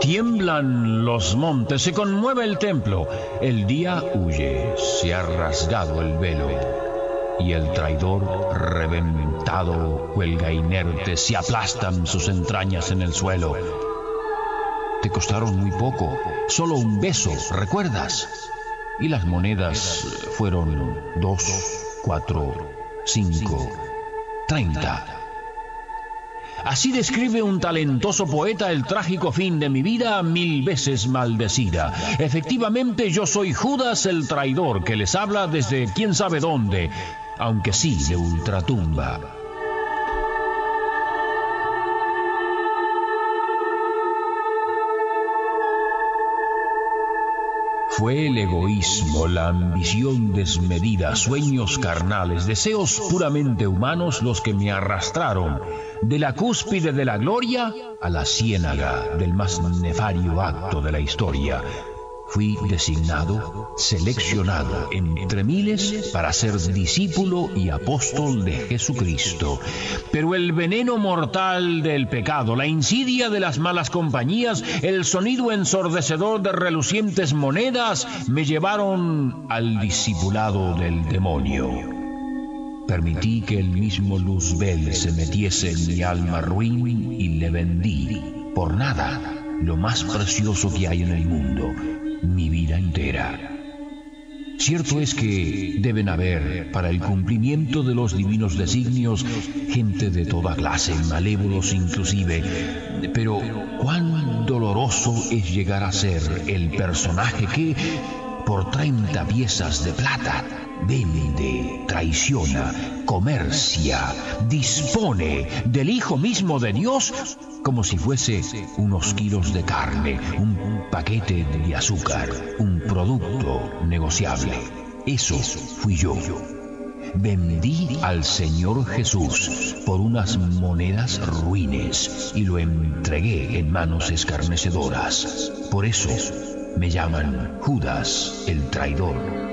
Tiemblan los montes, se conmueve el templo, el día huye, se ha rasgado el velo, y el traidor reventado cuelga inerte, se aplastan sus entrañas en el suelo. Te costaron muy poco, solo un beso, ¿recuerdas? Y las monedas fueron dos, cuatro, cinco, treinta. Así describe un talentoso poeta el trágico fin de mi vida mil veces maldecida. Efectivamente yo soy Judas el traidor que les habla desde quién sabe dónde, aunque sí de ultratumba. Fue el egoísmo, la ambición desmedida, sueños carnales, deseos puramente humanos los que me arrastraron de la cúspide de la gloria a la ciénaga del más nefario acto de la historia. Fui designado, seleccionado entre miles para ser discípulo y apóstol de Jesucristo. Pero el veneno mortal del pecado, la insidia de las malas compañías, el sonido ensordecedor de relucientes monedas me llevaron al discipulado del demonio. Permití que el mismo Luzbel se metiese en mi alma ruin y le vendí, por nada, lo más precioso que hay en el mundo, mi vida entera. Cierto es que deben haber, para el cumplimiento de los divinos designios, gente de toda clase, malévolos inclusive, pero cuán doloroso es llegar a ser el personaje que, por 30 piezas de plata, vende, traiciona, comercia, dispone del Hijo mismo de Dios como si fuese unos kilos de carne, un paquete de azúcar, un producto negociable. Eso fui yo. Vendí al Señor Jesús por unas monedas ruines y lo entregué en manos escarnecedoras. Por eso me llaman Judas el traidor.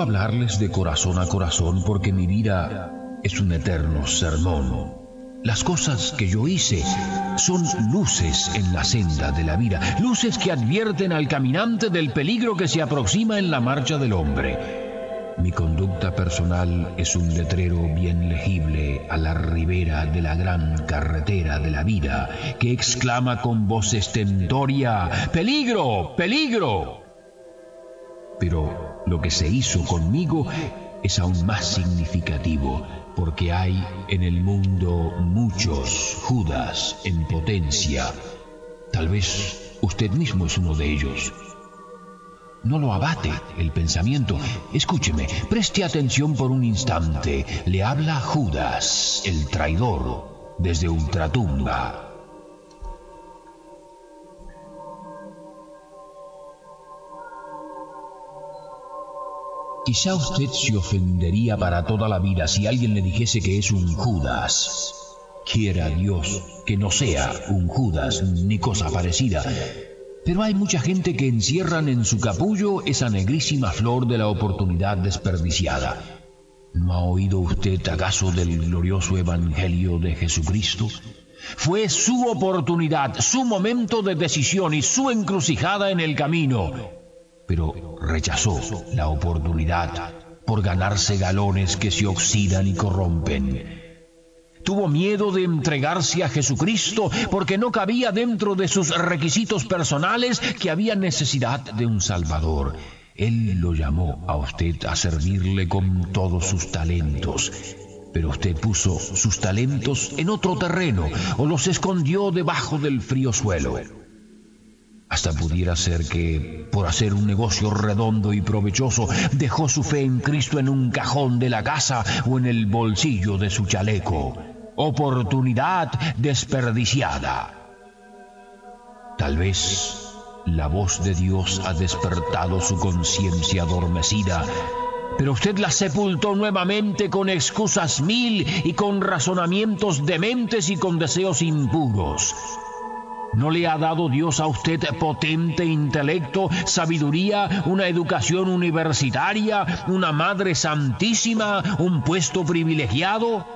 Hablarles de corazón a corazón porque mi vida es un eterno sermón. Las cosas que yo hice son luces en la senda de la vida, luces que advierten al caminante del peligro que se aproxima en la marcha del hombre. Mi conducta personal es un letrero bien legible a la ribera de la gran carretera de la vida que exclama con voz estentoria, ¡Peligro! ¡Peligro! Pero lo que se hizo conmigo es aún más significativo, porque hay en el mundo muchos Judas en potencia. Tal vez usted mismo es uno de ellos. No lo abate el pensamiento. Escúcheme, preste atención por un instante. Le habla Judas, el traidor, desde ultratumba. Quizá usted se ofendería para toda la vida si alguien le dijese que es un Judas. Quiera Dios que no sea un Judas ni cosa parecida. Pero hay mucha gente que encierran en su capullo esa negrísima flor de la oportunidad desperdiciada. ¿No ha oído usted acaso del glorioso Evangelio de Jesucristo? Fue su oportunidad, su momento de decisión y su encrucijada en el camino pero rechazó la oportunidad por ganarse galones que se oxidan y corrompen. Tuvo miedo de entregarse a Jesucristo porque no cabía dentro de sus requisitos personales que había necesidad de un Salvador. Él lo llamó a usted a servirle con todos sus talentos, pero usted puso sus talentos en otro terreno o los escondió debajo del frío suelo. Hasta pudiera ser que, por hacer un negocio redondo y provechoso, dejó su fe en Cristo en un cajón de la casa o en el bolsillo de su chaleco. Oportunidad desperdiciada. Tal vez la voz de Dios ha despertado su conciencia adormecida, pero usted la sepultó nuevamente con excusas mil y con razonamientos dementes y con deseos impuros. ¿No le ha dado Dios a usted potente intelecto, sabiduría, una educación universitaria, una madre santísima, un puesto privilegiado?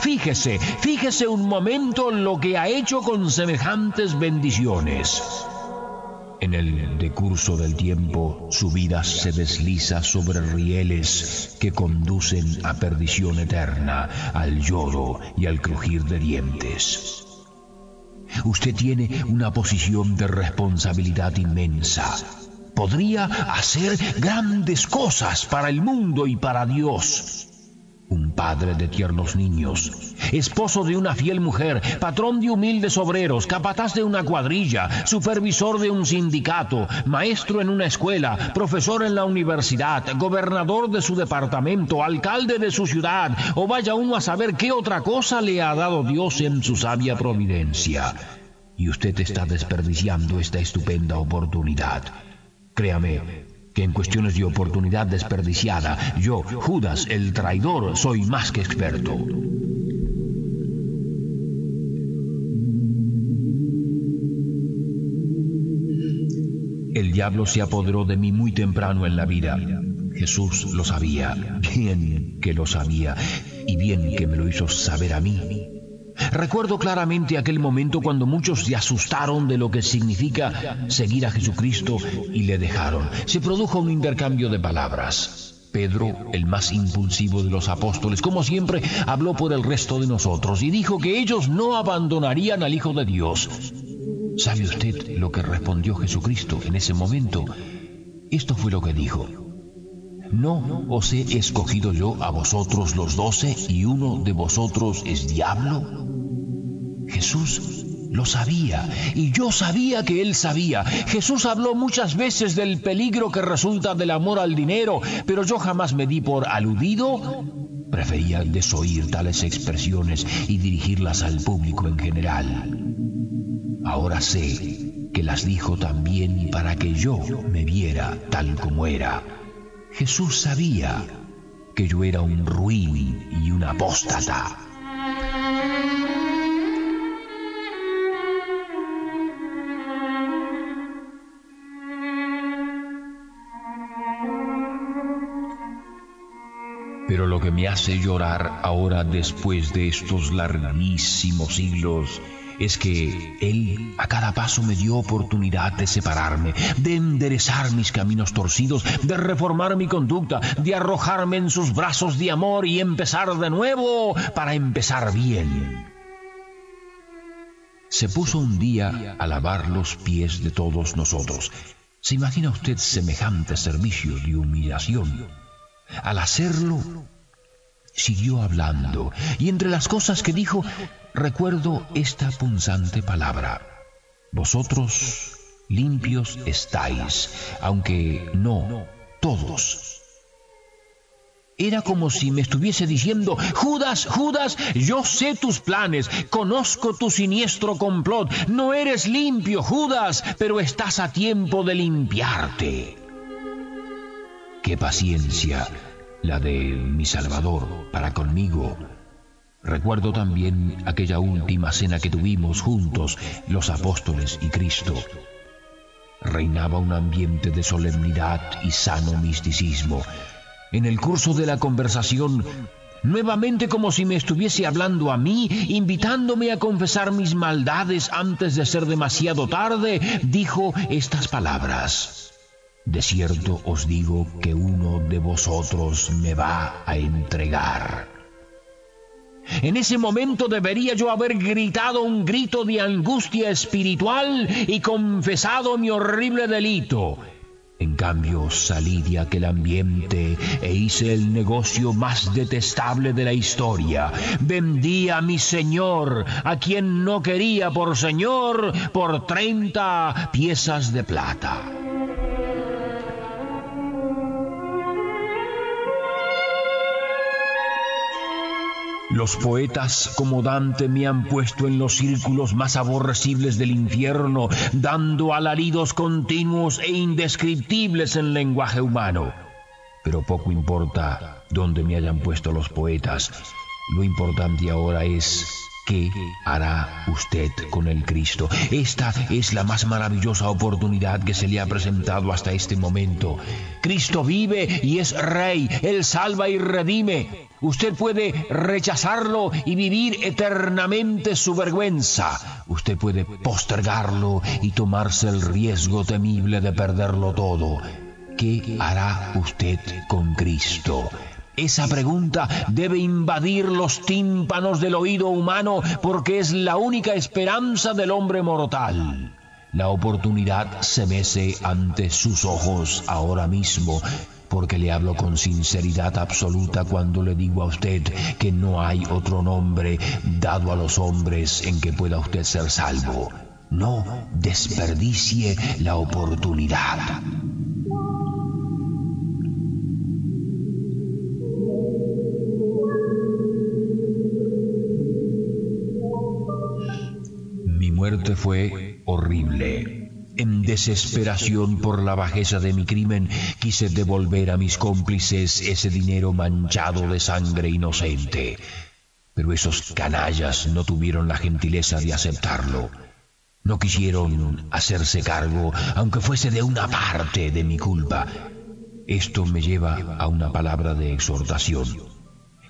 Fíjese, fíjese un momento lo que ha hecho con semejantes bendiciones. En el decurso del tiempo, su vida se desliza sobre rieles que conducen a perdición eterna, al lloro y al crujir de dientes. Usted tiene una posición de responsabilidad inmensa. Podría hacer grandes cosas para el mundo y para Dios un padre de tiernos niños, esposo de una fiel mujer, patrón de humildes obreros, capataz de una cuadrilla, supervisor de un sindicato, maestro en una escuela, profesor en la universidad, gobernador de su departamento, alcalde de su ciudad, o vaya uno a saber qué otra cosa le ha dado Dios en su sabia providencia. Y usted está desperdiciando esta estupenda oportunidad. Créame, que en cuestiones de oportunidad desperdiciada, yo, Judas, el traidor, soy más que experto. El diablo se apoderó de mí muy temprano en la vida. Jesús lo sabía, bien que lo sabía, y bien que me lo hizo saber a mí. Recuerdo claramente aquel momento cuando muchos se asustaron de lo que significa seguir a Jesucristo y le dejaron. Se produjo un intercambio de palabras. Pedro, el más impulsivo de los apóstoles, como siempre, habló por el resto de nosotros y dijo que ellos no abandonarían al Hijo de Dios. ¿Sabe usted lo que respondió Jesucristo en ese momento? Esto fue lo que dijo. ¿No os he escogido yo a vosotros los doce y uno de vosotros es diablo? Jesús lo sabía y yo sabía que él sabía. Jesús habló muchas veces del peligro que resulta del amor al dinero, pero yo jamás me di por aludido. Prefería desoír tales expresiones y dirigirlas al público en general. Ahora sé que las dijo también para que yo me viera tal como era. Jesús sabía que yo era un ruin y un apóstata. Pero lo que me hace llorar ahora después de estos larguísimos siglos es que Él a cada paso me dio oportunidad de separarme, de enderezar mis caminos torcidos, de reformar mi conducta, de arrojarme en sus brazos de amor y empezar de nuevo para empezar bien. Se puso un día a lavar los pies de todos nosotros. ¿Se imagina usted semejante servicio de humillación? Al hacerlo, siguió hablando, y entre las cosas que dijo, recuerdo esta punzante palabra. Vosotros limpios estáis, aunque no todos. Era como si me estuviese diciendo, Judas, Judas, yo sé tus planes, conozco tu siniestro complot, no eres limpio, Judas, pero estás a tiempo de limpiarte. Qué paciencia la de mi Salvador para conmigo. Recuerdo también aquella última cena que tuvimos juntos, los apóstoles y Cristo. Reinaba un ambiente de solemnidad y sano misticismo. En el curso de la conversación, nuevamente como si me estuviese hablando a mí, invitándome a confesar mis maldades antes de ser demasiado tarde, dijo estas palabras. De cierto os digo que uno de vosotros me va a entregar. En ese momento debería yo haber gritado un grito de angustia espiritual y confesado mi horrible delito. En cambio, salí de aquel ambiente e hice el negocio más detestable de la historia. Vendí a mi señor, a quien no quería por señor, por 30 piezas de plata. Los poetas como Dante me han puesto en los círculos más aborrecibles del infierno, dando alaridos continuos e indescriptibles en lenguaje humano. Pero poco importa dónde me hayan puesto los poetas. Lo importante ahora es ¿Qué hará usted con el Cristo? Esta es la más maravillosa oportunidad que se le ha presentado hasta este momento. Cristo vive y es Rey, Él salva y redime. Usted puede rechazarlo y vivir eternamente su vergüenza. Usted puede postergarlo y tomarse el riesgo temible de perderlo todo. ¿Qué hará usted con Cristo? Esa pregunta debe invadir los tímpanos del oído humano porque es la única esperanza del hombre mortal. La oportunidad se mece ante sus ojos ahora mismo, porque le hablo con sinceridad absoluta cuando le digo a usted que no hay otro nombre dado a los hombres en que pueda usted ser salvo. No desperdicie la oportunidad. Muerte fue horrible. En desesperación por la bajeza de mi crimen, quise devolver a mis cómplices ese dinero manchado de sangre inocente. Pero esos canallas no tuvieron la gentileza de aceptarlo. No quisieron hacerse cargo, aunque fuese de una parte de mi culpa. Esto me lleva a una palabra de exhortación.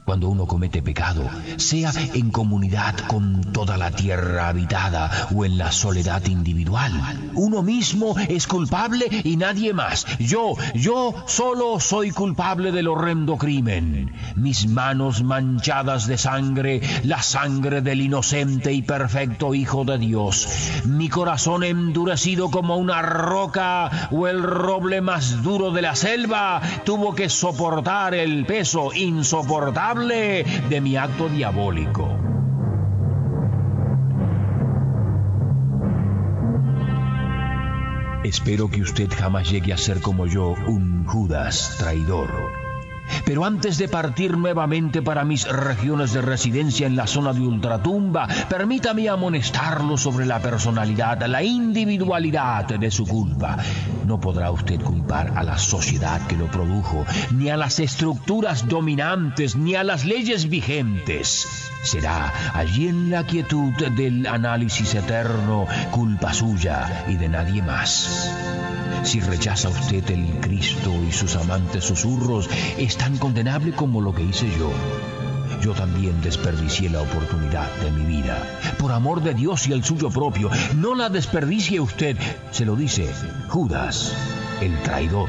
Cuando uno comete pecado, sea en comunidad con toda la tierra habitada o en la soledad individual, uno mismo es culpable y nadie más. Yo, yo solo soy culpable del horrendo crimen. Mis manos manchadas de sangre, la sangre del inocente y perfecto Hijo de Dios. Mi corazón endurecido como una roca o el roble más duro de la selva tuvo que soportar el peso insoportable de mi acto diabólico. Espero que usted jamás llegue a ser como yo, un Judas traidor pero antes de partir nuevamente para mis regiones de residencia en la zona de ultratumba, permítame amonestarlo sobre la personalidad, la individualidad de su culpa. No podrá usted culpar a la sociedad que lo produjo, ni a las estructuras dominantes, ni a las leyes vigentes. Será allí en la quietud del análisis eterno culpa suya y de nadie más. Si rechaza usted el Cristo y sus amantes susurros, es tan condenable como lo que hice yo. Yo también desperdicié la oportunidad de mi vida. Por amor de Dios y el suyo propio, no la desperdicie usted, se lo dice Judas, el traidor.